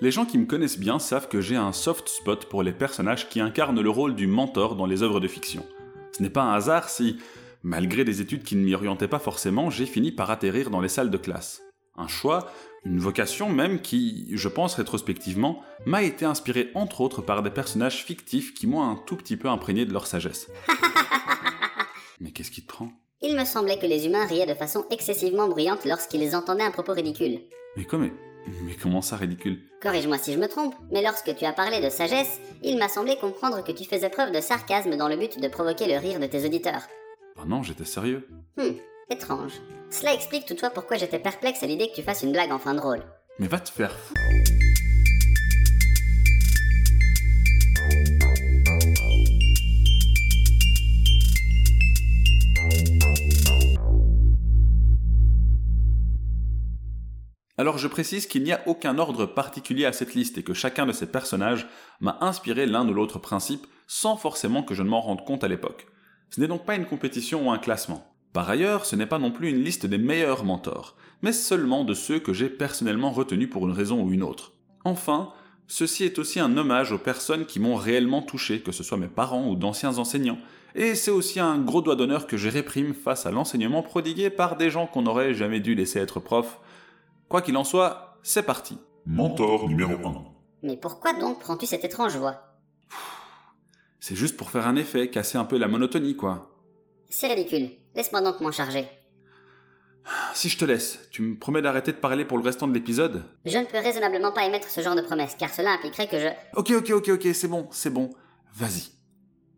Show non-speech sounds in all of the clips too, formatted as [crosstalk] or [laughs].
Les gens qui me connaissent bien savent que j'ai un soft spot pour les personnages qui incarnent le rôle du mentor dans les œuvres de fiction. Ce n'est pas un hasard si, malgré des études qui ne m'y orientaient pas forcément, j'ai fini par atterrir dans les salles de classe. Un choix, une vocation même qui, je pense rétrospectivement, m'a été inspiré entre autres par des personnages fictifs qui m'ont un tout petit peu imprégné de leur sagesse. [laughs] Mais qu'est-ce qui te prend? Il me semblait que les humains riaient de façon excessivement bruyante lorsqu'ils entendaient un propos ridicule. Mais comment Mais comment ça ridicule? Corrige-moi si je me trompe, mais lorsque tu as parlé de sagesse, il m'a semblé comprendre que tu faisais preuve de sarcasme dans le but de provoquer le rire de tes auditeurs. Ah non, j'étais sérieux. Hmm, étrange. Cela explique toutefois pourquoi j'étais perplexe à l'idée que tu fasses une blague en fin de rôle. Mais va te faire fou. Alors je précise qu'il n'y a aucun ordre particulier à cette liste et que chacun de ces personnages m'a inspiré l'un ou l'autre principe sans forcément que je ne m'en rende compte à l'époque. Ce n'est donc pas une compétition ou un classement. Par ailleurs, ce n'est pas non plus une liste des meilleurs mentors, mais seulement de ceux que j'ai personnellement retenus pour une raison ou une autre. Enfin, ceci est aussi un hommage aux personnes qui m'ont réellement touché, que ce soit mes parents ou d'anciens enseignants, et c'est aussi un gros doigt d'honneur que je réprime face à l'enseignement prodigué par des gens qu'on n'aurait jamais dû laisser être profs. Quoi qu'il en soit, c'est parti. Mentor numéro 1. Mais pourquoi donc prends-tu cette étrange voix? C'est juste pour faire un effet, casser un peu la monotonie, quoi. C'est ridicule. Laisse-moi donc m'en charger. Si je te laisse, tu me promets d'arrêter de parler pour le restant de l'épisode? Je ne peux raisonnablement pas émettre ce genre de promesse, car cela impliquerait que je... Ok, ok, ok, ok, c'est bon, c'est bon. Vas-y.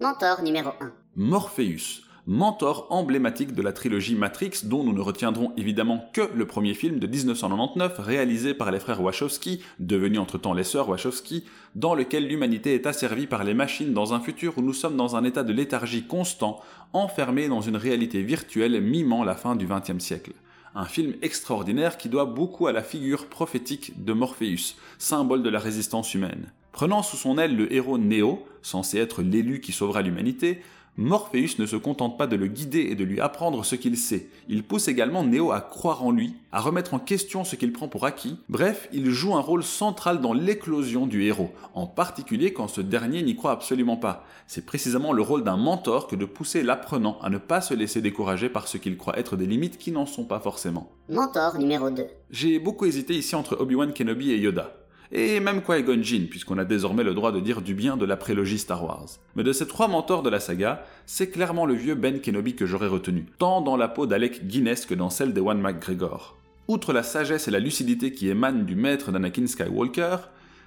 Mentor numéro 1. Morpheus, mentor emblématique de la trilogie Matrix, dont nous ne retiendrons évidemment que le premier film de 1999 réalisé par les frères Wachowski, devenus entre-temps les sœurs Wachowski, dans lequel l'humanité est asservie par les machines dans un futur où nous sommes dans un état de léthargie constant, enfermés dans une réalité virtuelle mimant la fin du XXe siècle. Un film extraordinaire qui doit beaucoup à la figure prophétique de Morpheus, symbole de la résistance humaine. Prenant sous son aile le héros Neo, censé être l'élu qui sauvera l'humanité, Morpheus ne se contente pas de le guider et de lui apprendre ce qu'il sait, il pousse également Neo à croire en lui, à remettre en question ce qu'il prend pour acquis, bref, il joue un rôle central dans l'éclosion du héros, en particulier quand ce dernier n'y croit absolument pas. C'est précisément le rôle d'un mentor que de pousser l'apprenant à ne pas se laisser décourager par ce qu'il croit être des limites qui n'en sont pas forcément. Mentor numéro 2. J'ai beaucoup hésité ici entre Obi-Wan Kenobi et Yoda et même Qui-Gon Jinn, puisqu'on a désormais le droit de dire du bien de la prélogie Star Wars. Mais de ces trois mentors de la saga, c'est clairement le vieux Ben Kenobi que j'aurais retenu, tant dans la peau d'Alec Guinness que dans celle d'Ewan McGregor. Outre la sagesse et la lucidité qui émanent du maître d'Anakin Skywalker,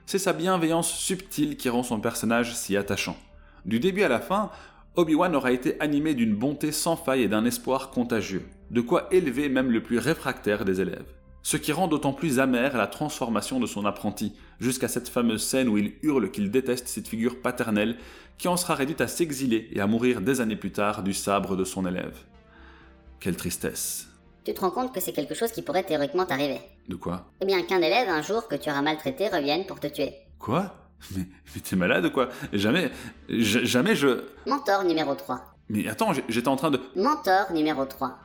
c'est sa bienveillance subtile qui rend son personnage si attachant. Du début à la fin, Obi-Wan aura été animé d'une bonté sans faille et d'un espoir contagieux, de quoi élever même le plus réfractaire des élèves ce qui rend d'autant plus amère la transformation de son apprenti, jusqu'à cette fameuse scène où il hurle qu'il déteste cette figure paternelle, qui en sera réduite à s'exiler et à mourir des années plus tard du sabre de son élève. Quelle tristesse. Tu te rends compte que c'est quelque chose qui pourrait théoriquement t'arriver De quoi? Eh bien qu'un élève, un jour que tu auras maltraité, revienne pour te tuer. Quoi? Mais, mais t'es malade ou quoi? Jamais, jamais je... Mentor numéro 3. Mais attends, j'étais en train de... Mentor numéro 3.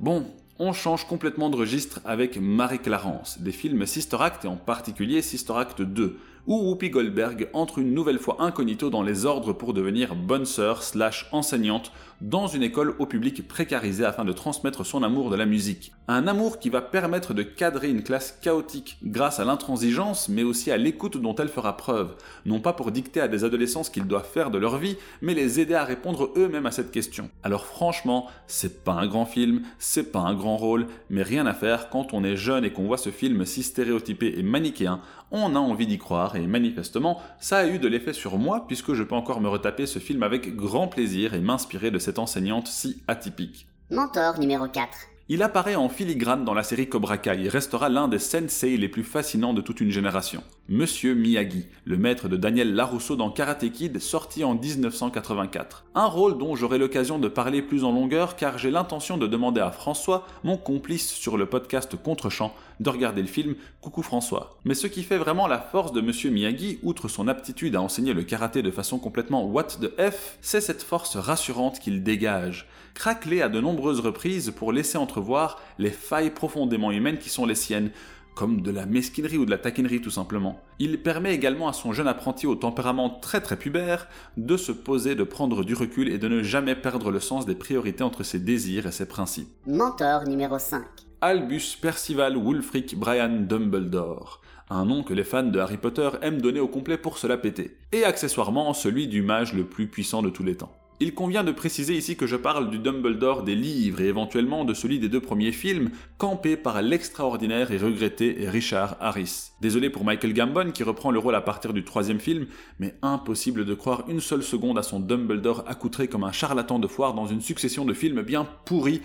Bon, on change complètement de registre avec Marie-Clarence, des films Sister Act et en particulier Sister Act 2, où Whoopi Goldberg entre une nouvelle fois incognito dans les ordres pour devenir bonne sœur slash enseignante dans une école au public précarisé afin de transmettre son amour de la musique. Un amour qui va permettre de cadrer une classe chaotique grâce à l'intransigeance mais aussi à l'écoute dont elle fera preuve, non pas pour dicter à des adolescents ce qu'ils doivent faire de leur vie, mais les aider à répondre eux-mêmes à cette question. Alors franchement, c'est pas un grand film, c'est pas un grand rôle, mais rien à faire quand on est jeune et qu'on voit ce film si stéréotypé et manichéen, on a envie d'y croire et manifestement, ça a eu de l'effet sur moi puisque je peux encore me retaper ce film avec grand plaisir et m'inspirer de cette enseignante si atypique. Mentor numéro 4. Il apparaît en filigrane dans la série Cobra Kai et restera l'un des sensei les plus fascinants de toute une génération. Monsieur Miyagi, le maître de Daniel Larousseau dans Karate Kid, sorti en 1984. Un rôle dont j'aurai l'occasion de parler plus en longueur car j'ai l'intention de demander à François, mon complice sur le podcast Contrechamp, de regarder le film Coucou François. Mais ce qui fait vraiment la force de Monsieur Miyagi, outre son aptitude à enseigner le karaté de façon complètement what the F, c'est cette force rassurante qu'il dégage, craquelé à de nombreuses reprises pour laisser entrevoir les failles profondément humaines qui sont les siennes, comme de la mesquinerie ou de la taquinerie tout simplement. Il permet également à son jeune apprenti au tempérament très très pubère de se poser, de prendre du recul et de ne jamais perdre le sens des priorités entre ses désirs et ses principes. Mentor numéro 5. Albus Percival Wulfric Brian Dumbledore un nom que les fans de Harry Potter aiment donner au complet pour se la péter, et accessoirement celui du mage le plus puissant de tous les temps. Il convient de préciser ici que je parle du Dumbledore des livres et éventuellement de celui des deux premiers films, campé par l'extraordinaire et regretté Richard Harris. Désolé pour Michael Gambon qui reprend le rôle à partir du troisième film, mais impossible de croire une seule seconde à son Dumbledore accoutré comme un charlatan de foire dans une succession de films bien pourris.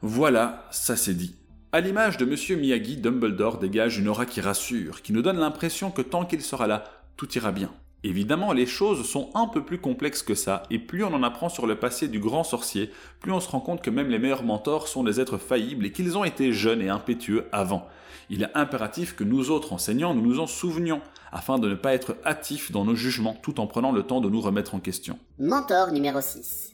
Voilà, ça c'est dit. À l'image de Monsieur Miyagi, Dumbledore dégage une aura qui rassure, qui nous donne l'impression que tant qu'il sera là, tout ira bien. Évidemment, les choses sont un peu plus complexes que ça, et plus on en apprend sur le passé du grand sorcier, plus on se rend compte que même les meilleurs mentors sont des êtres faillibles et qu'ils ont été jeunes et impétueux avant. Il est impératif que nous autres enseignants, nous nous en souvenions, afin de ne pas être hâtifs dans nos jugements tout en prenant le temps de nous remettre en question. Mentor numéro 6.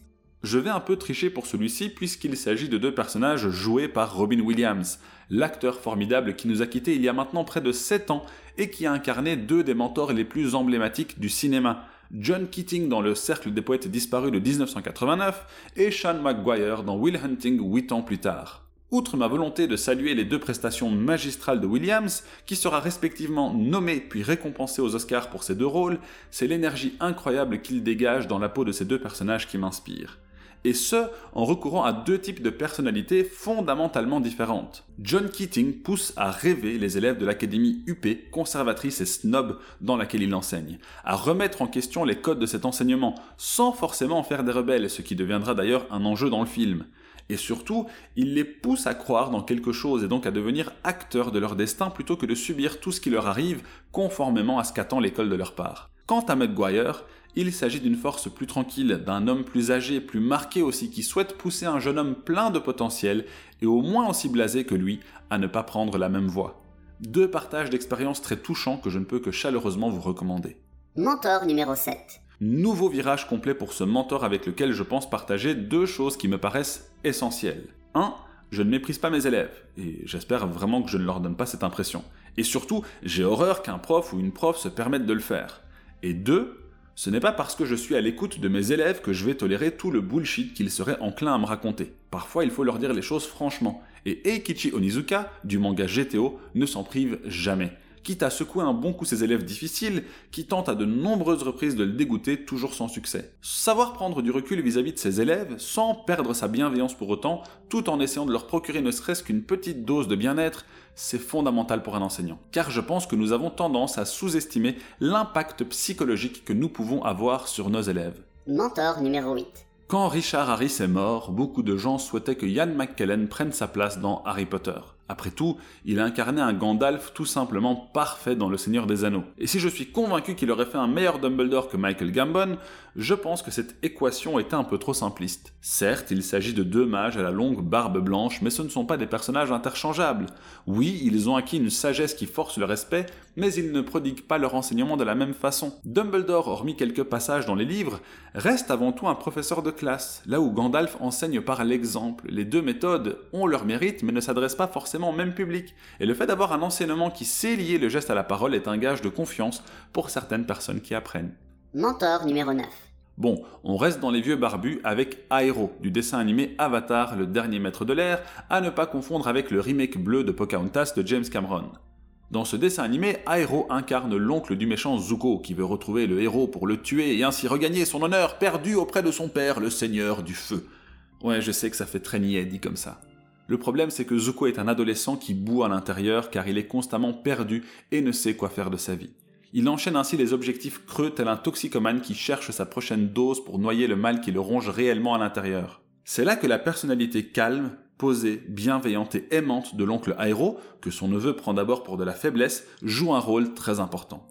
Je vais un peu tricher pour celui-ci puisqu'il s'agit de deux personnages joués par Robin Williams, l'acteur formidable qui nous a quittés il y a maintenant près de 7 ans et qui a incarné deux des mentors les plus emblématiques du cinéma. John Keating dans Le Cercle des Poètes Disparus de 1989 et Sean McGuire dans Will Hunting 8 ans plus tard. Outre ma volonté de saluer les deux prestations magistrales de Williams, qui sera respectivement nommé puis récompensé aux Oscars pour ces deux rôles, c'est l'énergie incroyable qu'il dégage dans la peau de ces deux personnages qui m'inspire et ce, en recourant à deux types de personnalités fondamentalement différentes. John Keating pousse à rêver les élèves de l'académie UP, conservatrice et snob dans laquelle il enseigne, à remettre en question les codes de cet enseignement, sans forcément en faire des rebelles, ce qui deviendra d'ailleurs un enjeu dans le film. Et surtout, il les pousse à croire dans quelque chose et donc à devenir acteurs de leur destin plutôt que de subir tout ce qui leur arrive conformément à ce qu'attend l'école de leur part. Quant à McGuire, il s'agit d'une force plus tranquille, d'un homme plus âgé, plus marqué aussi, qui souhaite pousser un jeune homme plein de potentiel et au moins aussi blasé que lui à ne pas prendre la même voie. Deux partages d'expériences très touchants que je ne peux que chaleureusement vous recommander. Mentor numéro 7. Nouveau virage complet pour ce mentor avec lequel je pense partager deux choses qui me paraissent essentielles. 1. Je ne méprise pas mes élèves, et j'espère vraiment que je ne leur donne pas cette impression. Et surtout, j'ai horreur qu'un prof ou une prof se permette de le faire. Et 2. Ce n'est pas parce que je suis à l'écoute de mes élèves que je vais tolérer tout le bullshit qu'ils seraient enclins à me raconter. Parfois, il faut leur dire les choses franchement. Et Eikichi Onizuka, du manga GTO, ne s'en prive jamais quitte à secouer un bon coup ses élèves difficiles, qui tentent à de nombreuses reprises de le dégoûter, toujours sans succès. Savoir prendre du recul vis-à-vis de ses élèves, sans perdre sa bienveillance pour autant, tout en essayant de leur procurer ne serait-ce qu'une petite dose de bien-être, c'est fondamental pour un enseignant. Car je pense que nous avons tendance à sous-estimer l'impact psychologique que nous pouvons avoir sur nos élèves. Mentor numéro 8. Quand Richard Harris est mort, beaucoup de gens souhaitaient que Ian McKellen prenne sa place dans Harry Potter. Après tout, il a incarné un Gandalf tout simplement parfait dans Le Seigneur des Anneaux. Et si je suis convaincu qu'il aurait fait un meilleur Dumbledore que Michael Gambon, je pense que cette équation était un peu trop simpliste. Certes, il s'agit de deux mages à la longue barbe blanche, mais ce ne sont pas des personnages interchangeables. Oui, ils ont acquis une sagesse qui force le respect, mais ils ne prodiguent pas leur enseignement de la même façon. Dumbledore, hormis quelques passages dans les livres, reste avant tout un professeur de classe, là où Gandalf enseigne par l'exemple. Les deux méthodes ont leur mérite, mais ne s'adressent pas forcément même public. Et le fait d'avoir un enseignement qui sait lier le geste à la parole est un gage de confiance pour certaines personnes qui apprennent. Mentor numéro 9. Bon, on reste dans les vieux barbus avec Aero, du dessin animé Avatar, le dernier maître de l'air, à ne pas confondre avec le remake bleu de Pocahontas de James Cameron. Dans ce dessin animé, Aero incarne l'oncle du méchant Zuko qui veut retrouver le héros pour le tuer et ainsi regagner son honneur perdu auprès de son père, le seigneur du feu. Ouais, je sais que ça fait très niais dit comme ça. Le problème, c'est que Zuko est un adolescent qui boue à l'intérieur car il est constamment perdu et ne sait quoi faire de sa vie. Il enchaîne ainsi les objectifs creux tel un toxicomane qui cherche sa prochaine dose pour noyer le mal qui le ronge réellement à l'intérieur. C'est là que la personnalité calme, posée, bienveillante et aimante de l'oncle Aero, que son neveu prend d'abord pour de la faiblesse, joue un rôle très important.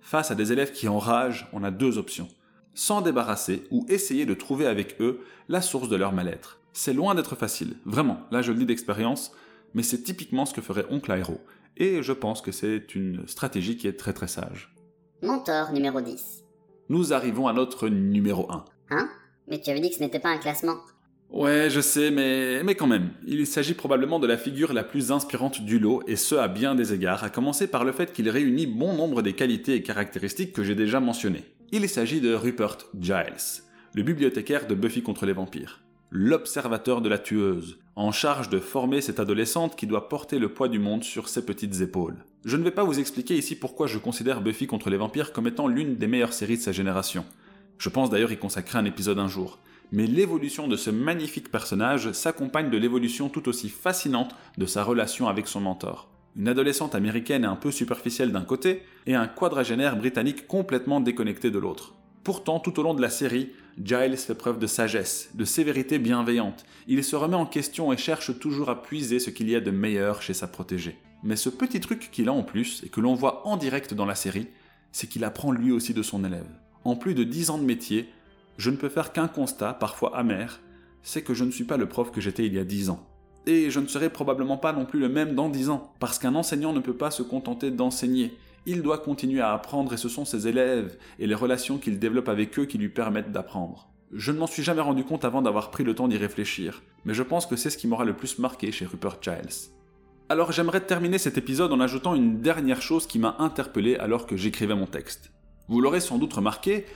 Face à des élèves qui enragent, on a deux options. S'en débarrasser ou essayer de trouver avec eux la source de leur mal-être. C'est loin d'être facile, vraiment, là je le dis d'expérience, mais c'est typiquement ce que ferait Oncle Aero. Et je pense que c'est une stratégie qui est très très sage. Mentor numéro 10. Nous arrivons à notre numéro 1. Hein? Mais tu avais dit que ce n'était pas un classement. Ouais, je sais, mais, mais quand même. Il s'agit probablement de la figure la plus inspirante du lot, et ce à bien des égards, à commencer par le fait qu'il réunit bon nombre des qualités et caractéristiques que j'ai déjà mentionnées. Il s'agit de Rupert Giles, le bibliothécaire de Buffy contre les vampires, l'observateur de la tueuse, en charge de former cette adolescente qui doit porter le poids du monde sur ses petites épaules. Je ne vais pas vous expliquer ici pourquoi je considère Buffy contre les vampires comme étant l'une des meilleures séries de sa génération. Je pense d'ailleurs y consacrer un épisode un jour mais l'évolution de ce magnifique personnage s'accompagne de l'évolution tout aussi fascinante de sa relation avec son mentor. Une adolescente américaine un peu superficielle d'un côté, et un quadragénaire britannique complètement déconnecté de l'autre. Pourtant, tout au long de la série, Giles fait preuve de sagesse, de sévérité bienveillante. Il se remet en question et cherche toujours à puiser ce qu'il y a de meilleur chez sa protégée. Mais ce petit truc qu'il a en plus, et que l'on voit en direct dans la série, c'est qu'il apprend lui aussi de son élève. En plus de 10 ans de métier, je ne peux faire qu'un constat, parfois amer, c'est que je ne suis pas le prof que j'étais il y a dix ans. Et je ne serai probablement pas non plus le même dans dix ans, parce qu'un enseignant ne peut pas se contenter d'enseigner. Il doit continuer à apprendre et ce sont ses élèves et les relations qu'il développe avec eux qui lui permettent d'apprendre. Je ne m'en suis jamais rendu compte avant d'avoir pris le temps d'y réfléchir, mais je pense que c'est ce qui m'aura le plus marqué chez Rupert Giles. Alors j'aimerais terminer cet épisode en ajoutant une dernière chose qui m'a interpellé alors que j'écrivais mon texte. Vous l'aurez sans doute remarqué,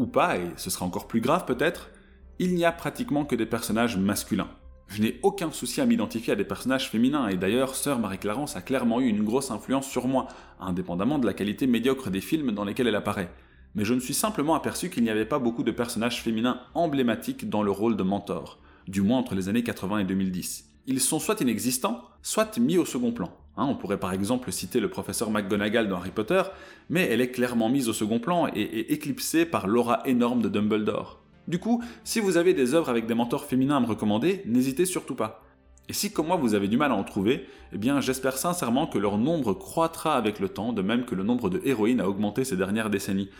ou pas, et ce sera encore plus grave peut-être, il n'y a pratiquement que des personnages masculins. Je n'ai aucun souci à m'identifier à des personnages féminins, et d'ailleurs, Sœur Marie-Clarence a clairement eu une grosse influence sur moi, indépendamment de la qualité médiocre des films dans lesquels elle apparaît. Mais je me suis simplement aperçu qu'il n'y avait pas beaucoup de personnages féminins emblématiques dans le rôle de mentor, du moins entre les années 80 et 2010. Ils sont soit inexistants, soit mis au second plan. Hein, on pourrait par exemple citer le professeur McGonagall dans Harry Potter, mais elle est clairement mise au second plan et, éclipsée par l'aura énorme de Dumbledore. Du coup, si vous avez des œuvres avec des mentors féminins à me recommander, n'hésitez surtout pas. Et si comme moi vous avez du mal à en trouver, eh bien j'espère sincèrement que leur nombre croîtra avec le temps, de même que le nombre de héroïnes a augmenté ces dernières décennies,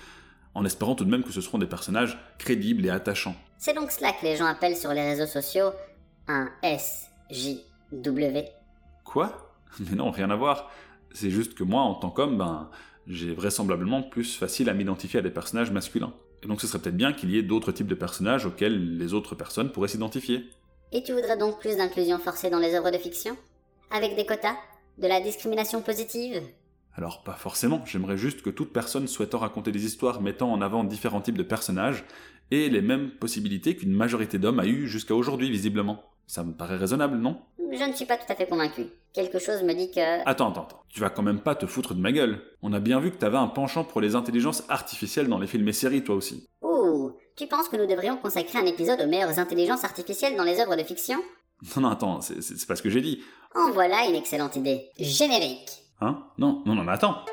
en espérant tout de même que ce seront des personnages crédibles et attachants. C'est donc cela que les gens appellent sur les réseaux sociaux un SJW. Quoi? [laughs] Mais non, rien à voir. C'est juste que moi, en tant qu'homme, ben, j'ai vraisemblablement plus facile à m'identifier à des personnages masculins. Et donc ce serait peut-être bien qu'il y ait d'autres types de personnages auxquels les autres personnes pourraient s'identifier. Et tu voudrais donc plus d'inclusion forcée dans les œuvres de fiction? Avec des quotas? De la discrimination positive? Alors pas forcément, j'aimerais juste que toute personne souhaitant raconter des histoires mettant en avant différents types de personnages ait les mêmes possibilités qu'une majorité d'hommes a eu jusqu'à aujourd'hui visiblement. Ça me paraît raisonnable, non? Je ne suis pas tout à fait convaincu. Quelque chose me dit que... Attends, attends, attends. Tu vas quand même pas te foutre de ma gueule. On a bien vu que t'avais un penchant pour les intelligences artificielles dans les films et séries, toi aussi. Ouh, tu penses que nous devrions consacrer un épisode aux meilleures intelligences artificielles dans les œuvres de fiction? [laughs] Non, non, attends, c'est pas ce que j'ai dit. En voilà une excellente idée. Générique. Hein? Non, non, non, mais attends.